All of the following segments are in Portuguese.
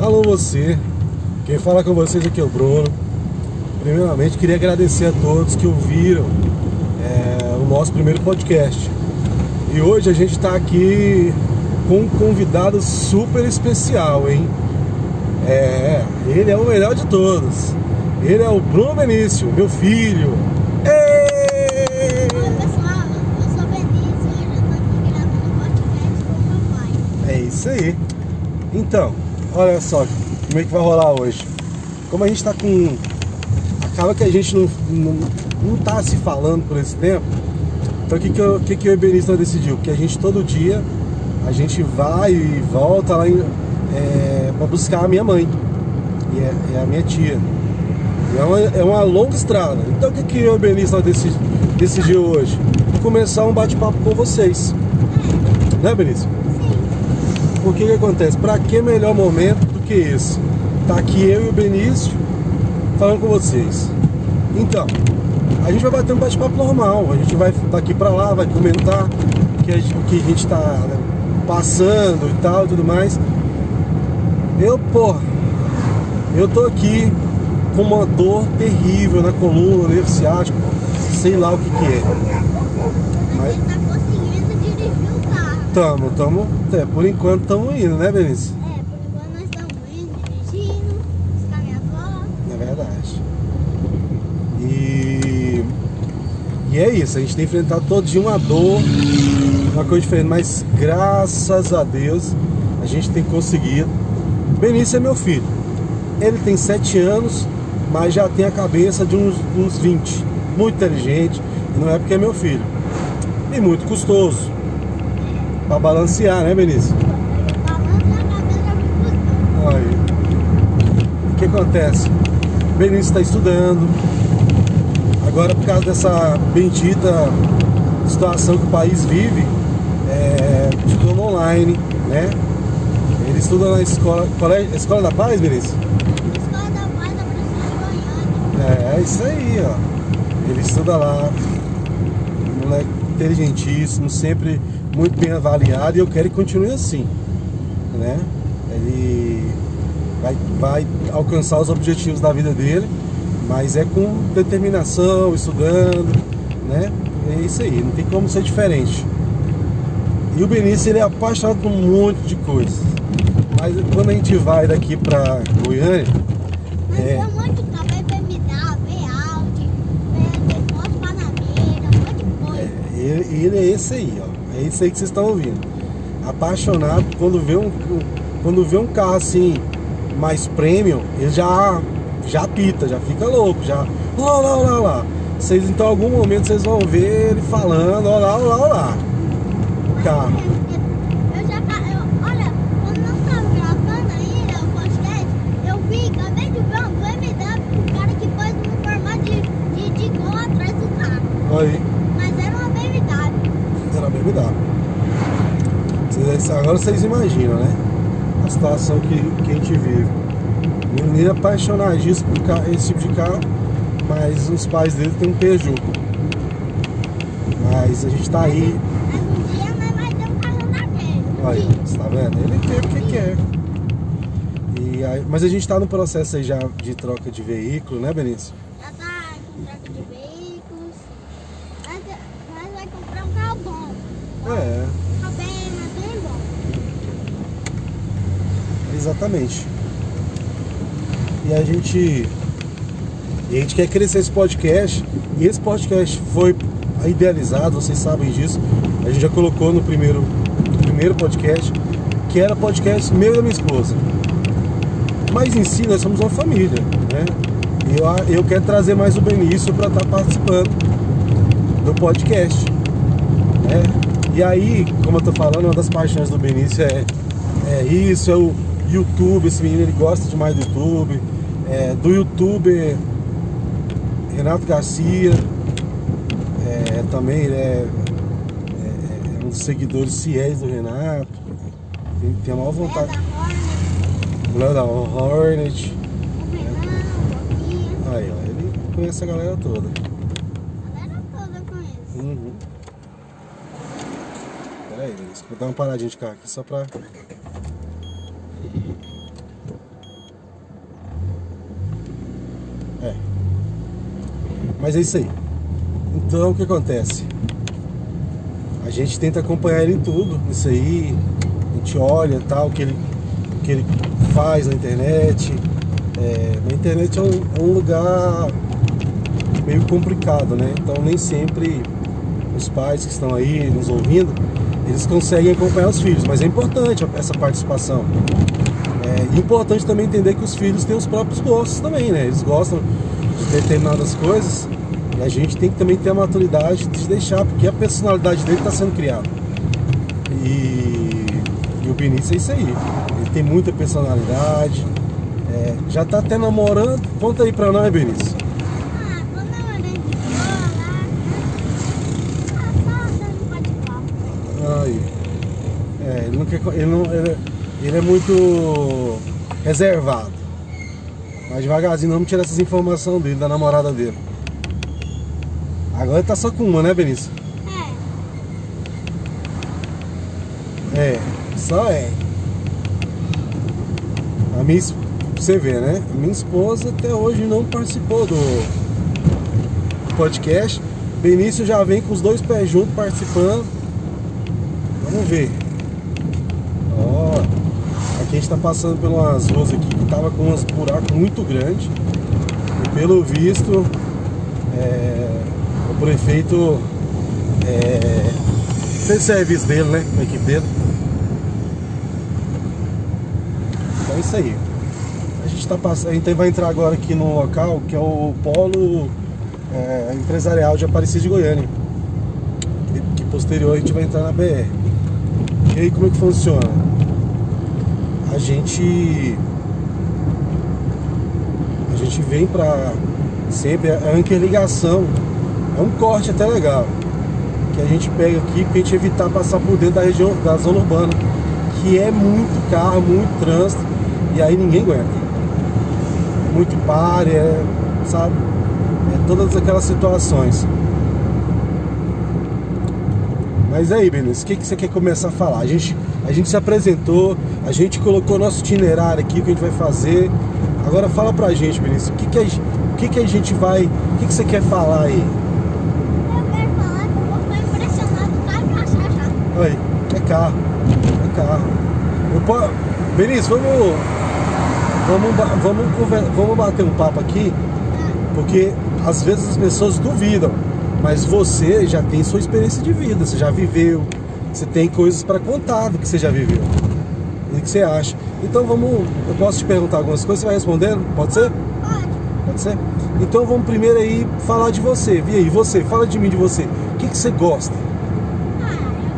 Alô você, quem fala com vocês aqui é o Bruno. Primeiramente queria agradecer a todos que ouviram é, o nosso primeiro podcast. E hoje a gente está aqui com um convidado super especial, hein? É, ele é o melhor de todos. Ele é o Bruno Benício, meu filho. Oi pessoal, eu sou Benício e hoje eu tô aqui gravando podcast com meu pai. É isso aí. Então, olha só como é que vai rolar hoje. Como a gente tá com. Acaba que a gente não, não, não tá se falando por esse tempo. Então o que, que, eu, que, que decidiu? Que a gente todo dia a gente vai e volta lá em, é, para buscar a minha mãe. E é, é a minha tia. É uma, é uma longa estrada. Então o que, que o nós decidi, decidiu hoje? Começar um bate-papo com vocês. Né, Benício? O que que acontece? Pra que melhor momento do que esse? Tá aqui eu e o Benício falando com vocês. Então, a gente vai bater um bate-papo normal. A gente vai daqui pra lá, vai comentar o que a gente, o que a gente tá né, passando e tal e tudo mais. Eu, porra, eu tô aqui com uma dor terrível na coluna, nervo ciático, sei lá o que que é. mas ele tá conseguindo dirigir o carro. Tamo, tamo, é, por enquanto tamo indo, né, Benício? É, por enquanto nós estamos indo, dirigindo, buscar minha avó. É verdade. E, e é isso, a gente tem enfrentado todo dia uma dor, uma coisa diferente, mas graças a Deus a gente tem conseguido. Benício é meu filho. Ele tem 7 anos, mas já tem a cabeça de uns, uns 20. Muito inteligente, não é porque é meu filho. E muito custoso. Pra balancear, né, Benício? A. Aí. O que acontece? Benício está estudando. Agora, por causa dessa bendita situação que o país vive, é, estudando online, né? Ele estuda na escola, colégio, escola da Paz, Benício? Escola da Paz da de Goiânia. É, é isso aí, ó. Ele estuda lá. Inteligentíssimo, sempre muito bem avaliado e eu quero que continue assim, né? Ele vai, vai alcançar os objetivos da vida dele, mas é com determinação, estudando, né? É isso aí, não tem como ser diferente. E o Benício ele é apaixonado por um monte de coisas. Mas quando a gente vai daqui pra Goiânia, Mas É. tem um monte de carro, é BMW, é Audi, é tem moto Panameira, um monte de coisa. Ele é esse aí, ó. É esse aí que vocês estão ouvindo. Apaixonado quando vê um quando vê um carro assim mais premium, ele já já pita, já fica louco, já lá lá lá lá. Vocês então em algum momento vocês vão ver ele falando, ó lá, ó lá, ó lá. O carro. Eu já, ca- eu, olha, quando não estava gravando ainda o podcast, eu vi, acabei de ver um BMW, o cara que pôs no formato de, de, de gol atrás do carro. Aí, Mas era uma BMW. era BMW. Vocês, agora vocês imaginam, né? A situação que, que a gente vive. O menino é apaixonadíssimo por esse tipo de carro, mas os pais dele têm um Peugeot. Mas a gente tá aí, dia. você tá vendo? Ele quer porque quer. E aí- mas a gente tá no processo aí já de troca de veículo, né, Benício? Já tá com troca de veículos. Nós, nós vai comprar um carro bom. Bom, É, Um carro bem, mas bem bom. Exatamente. E a gente. E a gente quer crescer esse podcast. E esse podcast foi idealizado, vocês sabem disso. A gente já colocou no primeiro, no primeiro podcast, que era podcast meu e da minha esposa. Mas em si nós somos uma família, né? E eu, eu quero trazer mais o Benício para estar participando do podcast. Né? E aí, como eu tô falando, uma das paixões do Benício é, é isso, é o YouTube, esse menino ele gosta demais do YouTube, é, do youtuber Renato Garcia, é, também ele é, é- é um dos seguidores fiéis do Renato, tem, tem a maior vontade. da Hornet, O Léo da Hornet, aí ó, ele conhece a galera toda. A galera toda eu conheço. Uhum. Pera aí, vou dar uma paradinha de carro aqui só pra. Mas é isso aí. Então o que acontece? A gente tenta acompanhar ele em tudo, isso aí, a gente olha tal, o que ele, o que ele faz na internet. É, na internet é um, é um lugar meio complicado, né? Então nem sempre os pais que estão aí nos ouvindo, eles conseguem acompanhar os filhos, mas é importante essa participação. É importante também entender que os filhos têm os próprios gostos também, né? Eles gostam determinadas coisas e a gente tem que também ter a maturidade de deixar, porque a personalidade dele está sendo criada. E, e, o Benício é isso aí. Ele tem muita personalidade. É, já está até namorando. Conta aí pra nós, Benício. Ah. Aí. É, ele não quer. Ele, não, ele, ele é muito reservado. Mas devagarzinho, vamos tirar essas informações dele, da namorada dele. Agora ele tá só com uma, né, Benício? É, É, só é. A minha, você vê, né? A minha esposa até hoje não participou do podcast. Benício já vem com os dois pés juntos participando. Vamos ver. Aqui a gente tá passando umas ruas aqui que tava com uns buracos muito grandes. E pelo visto, é, o prefeito é, fez serviço dele, né? A equipe dele. Então é isso aí. A gente, tá passando, a gente vai entrar agora aqui no local que é o polo é, empresarial de Aparecida de Goiânia. Que, que posterior a gente vai entrar na BR. E aí como é que funciona? A gente. A gente vem pra. Sempre é uma interligação. É um corte até legal. Que a gente pega aqui pra gente evitar passar por dentro da região da zona urbana. Que é muito carro, muito trânsito. E aí ninguém aguenta. Muito pare, é, sabe? É todas aquelas situações. Mas aí, Benício, o que, que você quer começar a falar? A gente, a gente se apresentou, a gente colocou nosso itinerário aqui, o que a gente vai fazer. Agora fala pra gente, Benício, o que, que, a, o que, que a gente vai. O que, que você quer falar aí? eu quero falar que eu vou ficar impressionado pra achar já. Aí, é carro. É carro. Eu Benício, vamos. Vamos, vamos, vamos bater um papo aqui, porque às vezes as pessoas duvidam, mas você já tem sua experiência de vida, você já viveu, você tem coisas para contar do que você já viveu. O que você acha? Então vamos. Eu posso te perguntar algumas coisas, você vai respondendo? Pode ser? Pode. Pode ser? Então vamos primeiro aí falar de você. E aí, você, fala de mim de você. O que, que você gosta? Eu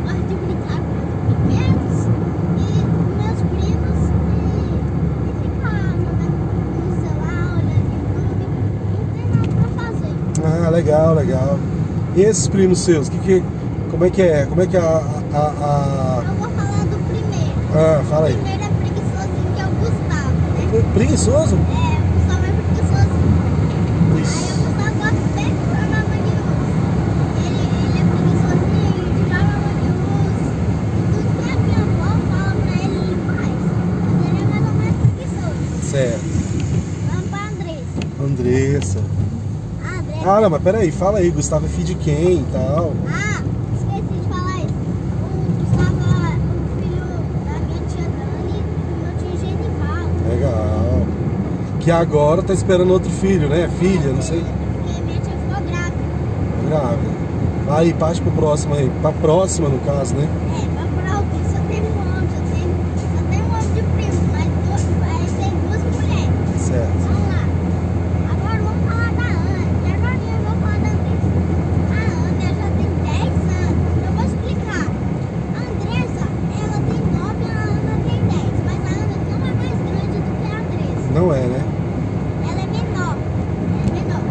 gosto de brincar com os pequenos com meus primos ficar no, no celular, olhando YouTube. Não tem nada pra fazer. Ah, legal, legal. E esses primos seus, que, que, como é que é? Como é que é a, a, a- Eu vou falar do primeiro. Ah, fala aí. O primeiro é preguiçosinho, que é o Gustavo, né? Preguiçoso? É, o Gustavo é preguiçosinho. Aí o Gustavo gosta bem de jogar mangueiros. Ele, ele é preguiçosinho, ele joga. E tudo que a minha avó fala pra ele, ele faz. Mas ele é mais ou menos preguiçoso. Certo. Vamos pra Andressa. Andressa. Ah, Andressa. Ah, não, mas peraí, fala aí, Gustavo é filho de quem e tal. Ah, esqueci de falar isso. O Gustavo é o filho da minha tia Dani e do meu tio Genival. Legal. Que agora tá esperando outro filho, né? Filha, não sei. Porque minha tia ficou grávida. Grávida. Aí, parte pro próximo aí. Pra próxima, no caso, né? É, vai pra alguém, só tem um homem, só tem, só tem um homem de primo, mas duas, aí tem duas mulheres. Certo. Vamos lá. Agora vamos falar da Ana. E agora eu vou falar da Andressa. A Ana já tem 10 anos. Eu vou explicar. A Andressa, ela tem 9 e a Ana tem 10. Mas a Ana não é mais grande do que a Andressa. Não é, né? Ela é menor. É menor.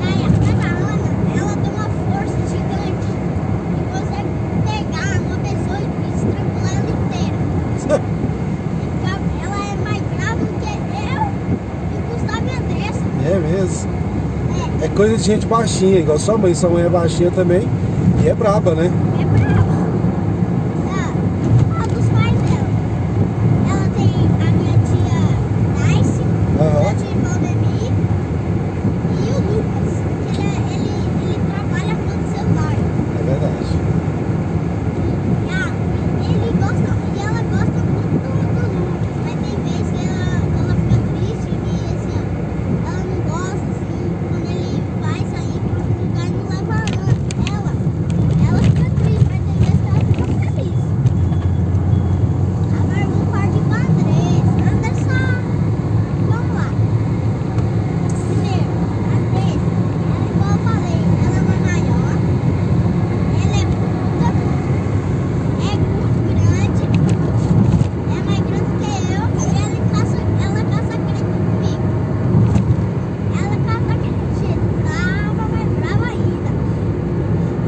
E aí, mas a Ana, ela tem uma força gigante. E consegue pegar uma pessoa e estrangular ela inteira. Então, Ela é mais brava do que eu e o Gustavo e a Andressa. É mesmo. É, É coisa de gente baixinha, igual sua mãe. Sua mãe é baixinha também. E é braba, né? é brava. Ah, fala dos pais dela. Ela tem a minha tia Nice, Aham. meu tio Valdemir e o Lucas.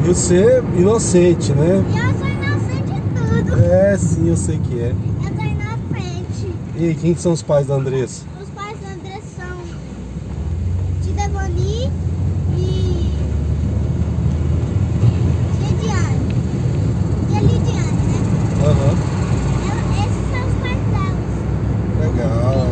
Ele é, você inocente, né? E eu sou inocente de tudo. É, sim, eu sei que é. Eu sou inocente. E quem são os pais da Andressa? Os pais da André são Tidevani e Lidiane. E a Lidiane, né? Aham. Ela- esses são os pais delas. Legal.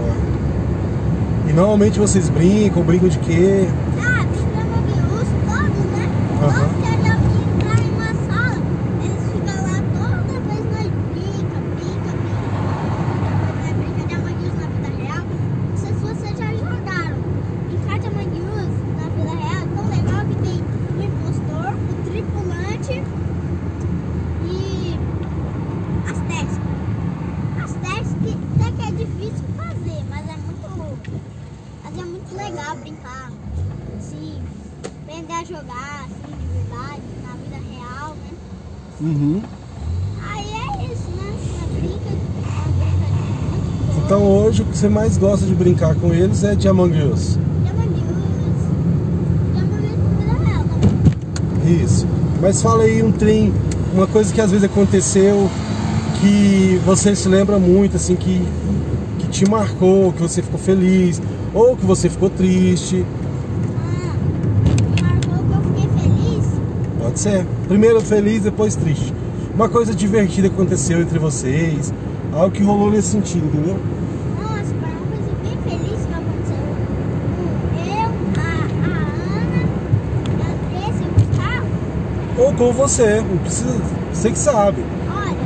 E normalmente vocês brincam, brincam de quê? Ah, os todos, né? Aham. Todos querem entrar em uma sala. Eles ficam lá toda vez nós brinca, brinca, brinca. Nós brinca de amanhãs na vida real. Não sei se vocês já jogaram. Brincar de amanhãs na vida real é tão legal que tem o impostor, o tripulante e as testes. As testes que até que é difícil fazer, mas é muito. Mas é muito legal brincar. Sim, aprender a jogar, assim, de verdade, na vida real, né? Uhum. Aí é isso, né? Uma brinca, uma brinca muito boa. Então hoje o que você mais gosta de brincar com eles é de Among Us. Isso. Mas fala aí um trem, uma coisa que às vezes aconteceu que você se lembra muito, assim, que, que te marcou, que você ficou feliz, ou que você ficou triste. Ah, marcou que eu fiquei feliz. Pode ser. Primeiro feliz, depois triste. Uma coisa divertida aconteceu entre vocês, algo que rolou nesse sentido, entendeu? Nossa, foi uma coisa bem feliz que aconteceu com eu, a, a Ana, a Andressa e o Gustavo. Com você, não precisa. Você que sabe. Olha,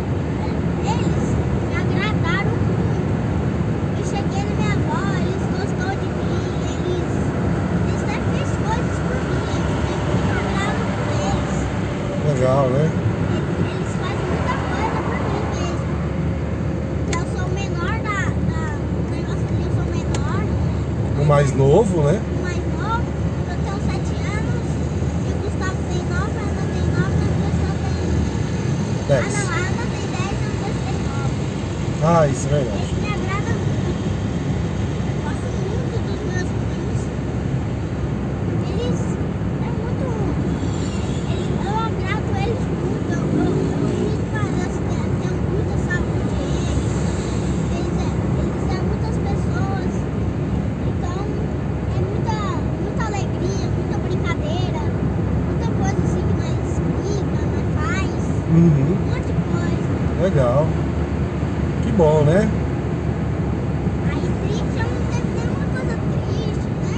eles me agradaram muito. Eu cheguei na minha avó, eles gostou de mim, eles, eles até fez coisas por mim, agrado por eles. Legal, né? Eles, fazem muita coisa por mim mesmo. Eu sou o menor da, negócio ali, eu sou o menor, O mais novo, né? o mais novo, eu tenho 7 anos, e o Gustavo tem 9, a Ana tem 9, a Andressa tem. Ah Dez. não, a Ana tem 10 e a Andressa tem 9. Ah, isso é verdade. Eles me agradam muito. Gosto muito dos meus primos. Eles é muito. Eles, eu agrado eles muito. Eu, eu, eu fiz parece que tenho muita saúde eles. Eles é, eles é muitas pessoas. Então é muita, muita alegria, muita brincadeira, muita coisa assim que nós brinca, nós faz. Uhum. Um monte de coisa. Legal. Que bom, né? Aí triste teve nenhuma coisa triste, né?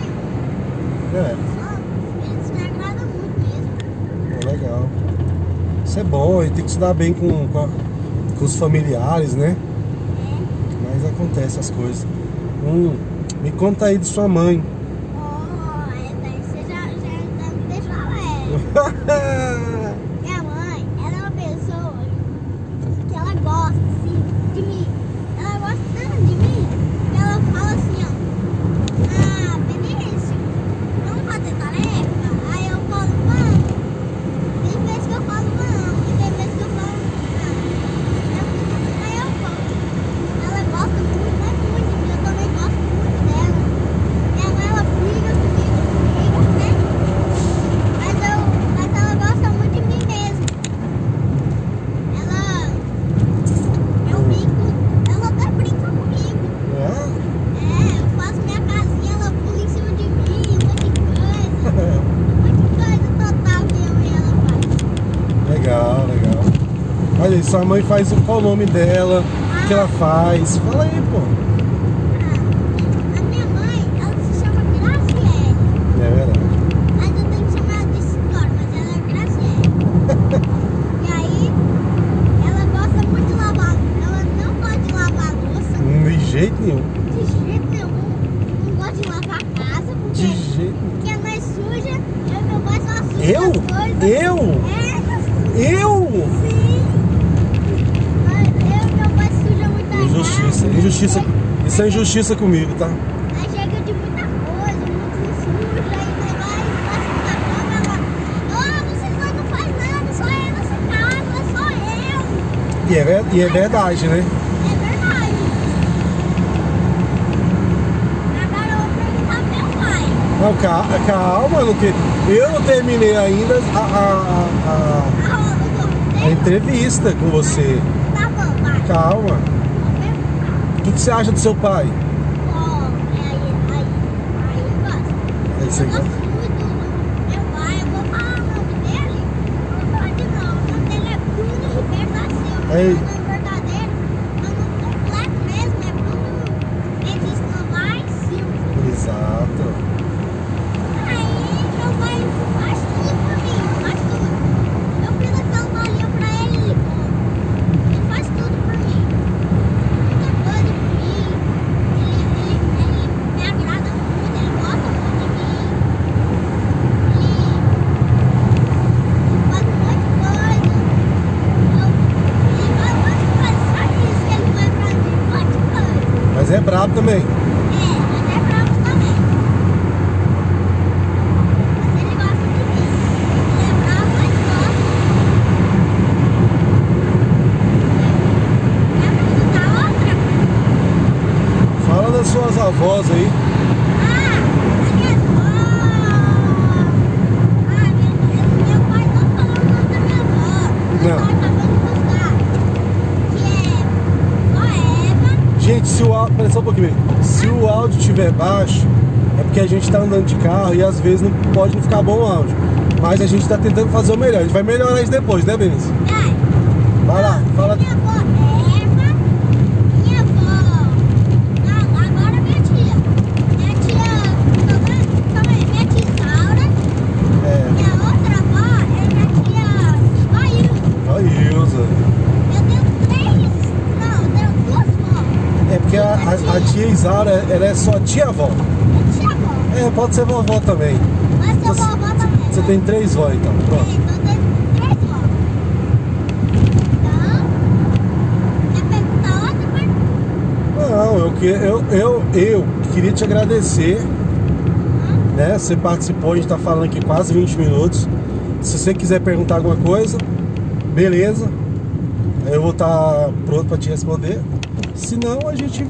É, Só eles me agradam muito mesmo. pô, legal. Isso é bom, e tem que se dar bem com, com, a- com os familiares, né? É. Mas acontece as coisas. Hum, me conta aí de sua mãe. Oh, é, daí você já, já, já me deixou alegre. Minha mãe, ela é uma pessoa que ela gosta, assim, de mim. Ela gosta tanto de mim que ela fala assim, ó. Ah, Benício, vamos fazer tarefa? Aí eu falo, vamos. Tem vezes que eu falo, vamos. E tem vezes que eu falo, não. Aí eu falo. Ela gosta muito, não é muito de mim, eu também gosto muito dela. Minha mãe, ela briga comigo, briga, né? Mas, eu, mas ela gosta muito de mim mesmo. Ela. Eu brinco. Ela até brinca comigo. É? É, eu faço minha casinha, ela pula em cima de mim, um monte de coisa. Um monte de coisa total que eu e ela faz. Legal, legal. Olha aí, sua mãe faz o- qual o nome dela, o que ela faz. Fala aí, pô. Ah, a minha mãe, ela se chama Graciele. É verdade. Mas eu tenho que chamar ela de Isidoro, mas ela é Graciele. e aí, ela gosta muito de lavar. Ela não gosta de lavar a louça. Hum, De jeito nenhum. De jeito nenhum. Não gosta de lavar a casa, porque, De jeito nenhum. porque nós suja. Eu e meu pai só suja Eu? as coisas. Eu? É, nós suja. Eu? Sim. Mas eu e meu pai suja muita Injustiça, casa. injustiça. Isso é injustiça comigo, tá? Aí chega de muita coisa, muito sujo, aí você vai, passa na cama, ela. Oh, vocês dois não fazem nada, só eu nessa casa, é só eu. E é, e é verdade, né? É verdade. Agora eu vou perguntar pro meu pai. Não, ca- calma, não que... eu não terminei ainda a, a- a- a tô- entrevista com você. Tá bom, vai. Calma. Que, que você acha do seu pai? Ó, é aí, aí, aí eu gosto. Aí você eu gosto muito do meu pai, eu vou falar o nome dele. Eu vou falar de novo. O nome dele é Bruno Ribeiro da Silva. Aí. O nome verdadeiro, o nome completo mesmo é Bruno Mendes Novaes Silva. Exato. Aí meu pai faz tudo por mim, faz tudo. Eu fiz aquela bolinha pra ele, ele come. Ele faz tudo por mim. Muita coisa por mim. Ele, ele, ele me agrada muito, ele gosta muito de mim. Ele, ele faz um monte de coisa. Eu, ele faz um monte de coisa, só isso que ele faz pra mim, um monte de coisa. Mas é brabo também. É, mas é bravo também. Mas ele gosta de mim. Ele é bravo, mas gosta. Quer perguntar outra? Fala das suas avós aí. Ah, a minha avó. Ah, meu, meu pai não falou o nome da minha avó. Meu Não. pai acabou de buscar. Que é vó Eva. Gente, se o áudio. Pera só um pouquinho. Se o áudio estiver baixo, é porque a gente tá andando de carro e às vezes não pode não ficar bom o áudio. Mas a gente tá tentando fazer o melhor. A gente vai melhorar isso depois, né, Benício? É. Vai lá, fala. Minha avó Eva, minha avó. Não, agora minha tia. Minha tia. Calma aí, minha tia Saura. É, Minha outra avó é minha tia Maíra. a Ilza. Eu tenho três. Não, eu tenho duas vós. É porque a, a- a tia Isaura, ela é só tia-avó. Minha tia avó. É, pode ser vovó também. Mas seu Você- vovó também. Você né? tem três vó então, É, pronto. então eu tenho três vós. Então. Não, eu, que- eu, eu, eu queria te agradecer, né? Você participou, a gente tá falando aqui quase 20 minutos. Se você quiser perguntar alguma coisa, beleza. Eu vou estar pronto para te responder. Se não, a gente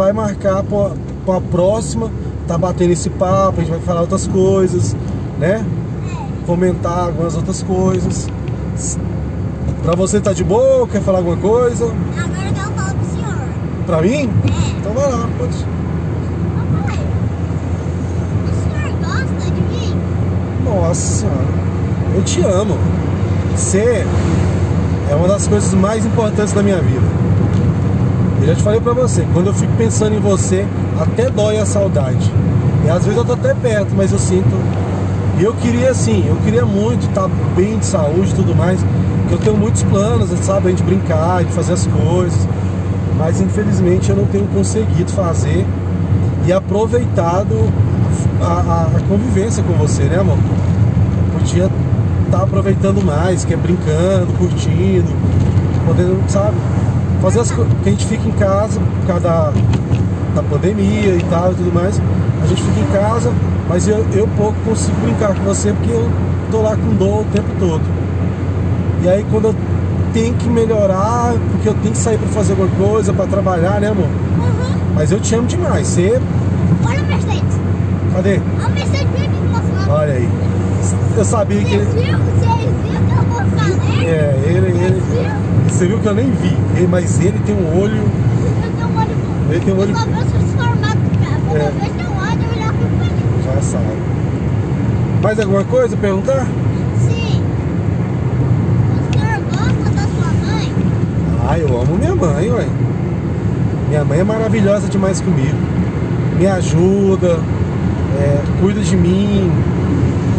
vai marcar para a próxima, tá batendo esse papo, a gente vai falar outras coisas, né? Comentar algumas outras coisas. Pra você tá de boa, quer falar alguma coisa? Agora quero falar pro senhor. Pra mim? É. Então vai lá, pode. Ô pai, o senhor gosta de mim? Nossa senhora, eu te amo. Você é uma das coisas mais importantes da minha vida. Eu já te falei pra você, quando eu fico pensando em você, até dói a saudade. E às vezes eu tô até perto, mas eu sinto. E eu queria assim, eu queria muito estar bem de saúde e tudo mais. Eu tenho muitos planos, sabe, gente brincar, de fazer as coisas. Mas infelizmente eu não tenho conseguido fazer e aproveitado a, a- a convivência com você, né, amor? Podia estar aproveitando mais, que é brincando, curtindo, podendo, sabe? Fazer as coisas. Porque a gente fica em casa por causa da, da pandemia e tal e tudo mais. A gente fica em casa, mas eu, eu pouco consigo brincar com você porque eu tô lá com dor o tempo todo. E aí quando eu tenho que melhorar, porque eu tenho que sair pra fazer alguma coisa, pra trabalhar, né, amor? Uhum. Mas eu te amo demais. Você. Olha a Mercedes. Cadê? A Mercedes veio aqui. Olha aí. Eu sabia que ele. viu? Você viu que eu vou leve? É, ele, ele. Você viu? Que eu nem vi, ele- mas ele tem um olho. Eu tenho um olho bom. Ele tem um olho. Uma vez eu vejo teu olho. Já sabe. Mais alguma coisa perguntar? Sim. O senhor gosta da sua mãe? Ah, eu amo minha mãe, ué. Minha mãe é maravilhosa demais comigo. Me ajuda, é, cuida de mim.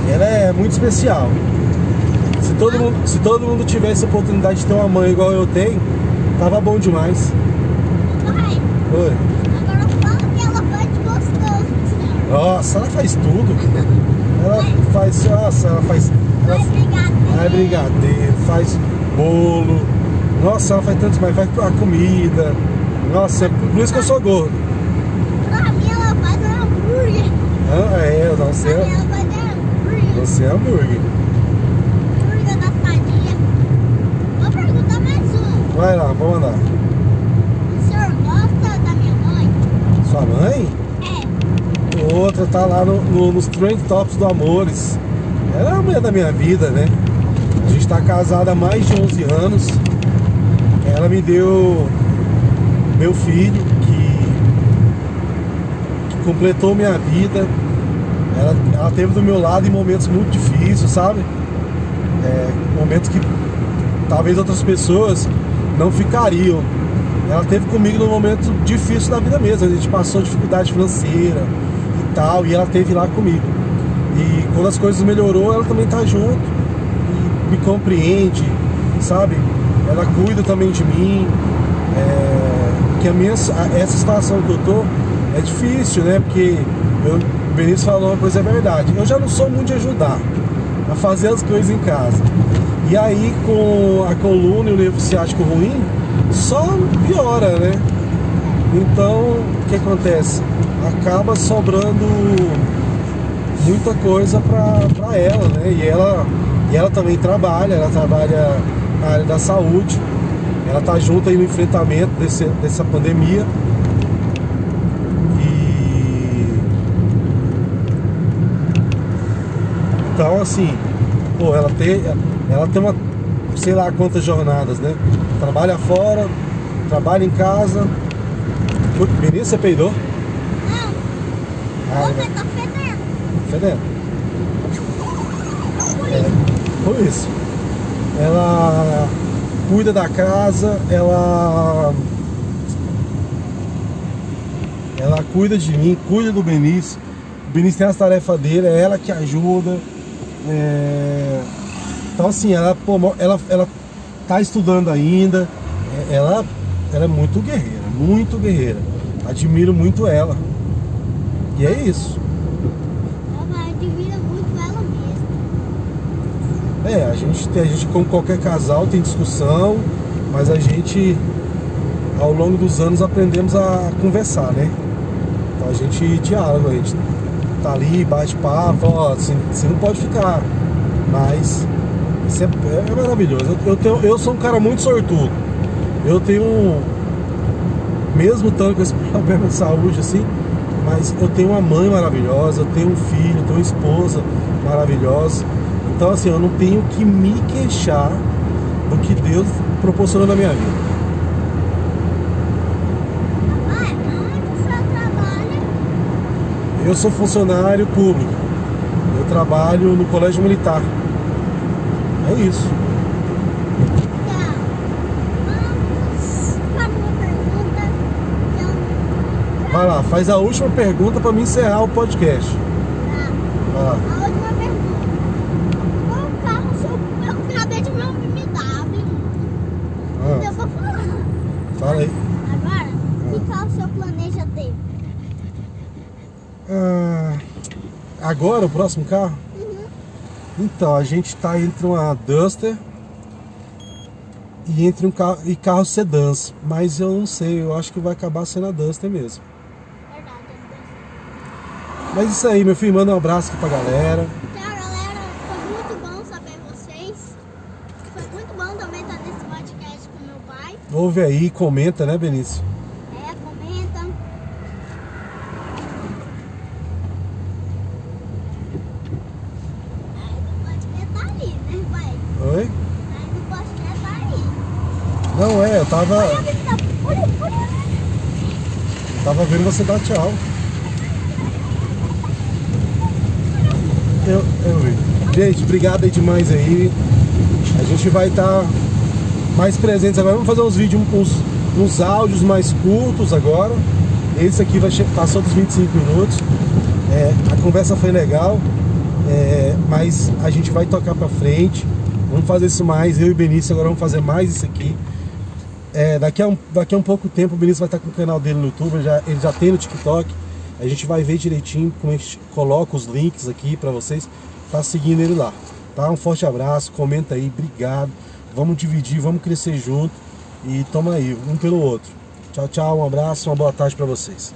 Ela é muito especial. Se todo, mundo, se todo mundo tivesse a oportunidade de ter uma mãe igual eu tenho, tava bom demais. Pai, Oi. agora fala que ela faz gostoso. Nossa, ela faz tudo. Ela faz. Nossa, ela faz. Ela Faz brigadeiro. faz brigadeiro, faz bolo. Nossa, ela faz tanto mais, faz a comida. Nossa, é por isso que eu sou gordo. Pra mim, ela faz hambúrguer. Ah, é, Pra você, mim, ela faz hambúrguer. você é. Hambúrguer da sadia. Vou perguntar mais um. Vai lá, vamos andar. O senhor gosta da minha mãe? Sua mãe? É. Outra tá lá no, no, nos Trend Tops do Amores. Ela é a mulher da minha vida, né? A gente tá casado há mais de 11 anos. Ela me deu meu filho, que, que completou minha vida. Ela, ela teve do meu lado em momentos muito difíceis, sabe? É, momentos que talvez outras pessoas não ficariam. Ela teve comigo no momento difícil da vida mesmo. A gente passou dificuldade financeira e tal, e ela teve lá comigo. E quando as coisas melhorou, ela também tá junto e me compreende, sabe? Ela cuida também de mim. É, que a minha, essa situação que eu tô é difícil, né? Porque eu, o Benício falou uma coisa é verdade. Eu já não sou muito de ajudar a fazer as coisas em casa. E aí com a coluna e o nervo ciático ruim, só piora, né? Então, o que acontece? Acaba sobrando muita coisa para ela, né? E ela, e ela também trabalha, ela trabalha na área da saúde. Ela tá junto aí no enfrentamento desse, dessa pandemia. E então assim, pô, ela tem, ela tem uma, sei lá quantas jornadas, né? Trabalha fora, trabalha em casa. Menina, você peidou? Não. Ah, Você tá fedendo. Fedendo. É, por isso. Ela cuida da casa, ela. Ela cuida de mim, cuida do Benício. O Benício tem as tarefas dele, é ela que ajuda. É, Então assim, ela, pô, ela, ela tá estudando ainda. É, Ela, ela é muito guerreira, muito guerreira. Admiro muito ela. E é isso. É, a gente, tem- a gente como qualquer casal tem discussão, mas a gente ao longo dos anos aprendemos a conversar, né? Então a gente dialoga, a gente tá ali, bate papo, ó, assim, você não pode ficar. Mas é, é maravilhoso. Eu, tenho, eu sou um cara muito sortudo. Eu tenho um. Mesmo estando com esse problema de saúde assim, mas eu tenho uma mãe maravilhosa, eu tenho um filho, eu tenho uma esposa maravilhosa. Então assim, eu não tenho que me queixar do que Deus proporcionou na minha vida. Eu sou funcionário público. Eu trabalho no colégio militar. É isso. Vai lá, faz a última pergunta para me encerrar o podcast. Tá. Vai lá. A última pergunta. Qual carro o senhor... Eu acabei de ver um BMW. Ah, Eu vou falar. fala aí. Agora, que carro o senhor planeja ter? Ah, agora o próximo carro? Então, a gente tá entre uma Duster e entre um carro e carros sedãs, mas eu não sei, eu acho que vai acabar sendo a Duster mesmo. Verdade. Mas isso aí, meu filho, manda um abraço aqui pra galera. Tchau, galera. Foi muito bom saber vocês. Foi muito bom também estar nesse podcast com meu pai. Ouve aí, comenta, né, Benício? É, comenta. Aí no podcast tá ali, né, pai? Oi? Aí no podcast tá aí. É, eu tava, tava vendo você dar tchau. Eu, eu vi. Gente, obrigado aí demais aí. A gente vai estar mais presentes agora. Vamos fazer uns vídeos, uns, uns áudios mais curtos agora. Esse aqui vai passou dos 25 minutos. É, a conversa foi legal, é, mas a gente vai tocar pra frente. Vamos fazer isso mais. Eu e Benício agora vamos fazer mais isso aqui. É, daqui, a um, daqui a um pouco tempo o Benício vai estar com o canal dele no YouTube, ele já, ele já tem no TikTok. A gente vai ver direitinho como a gente coloca os links aqui pra vocês, tá seguindo ele lá. Tá? Um forte abraço, comenta aí, obrigado. Vamos dividir, vamos crescer junto e toma aí, um pelo outro. Tchau, tchau, um abraço, uma boa tarde pra vocês.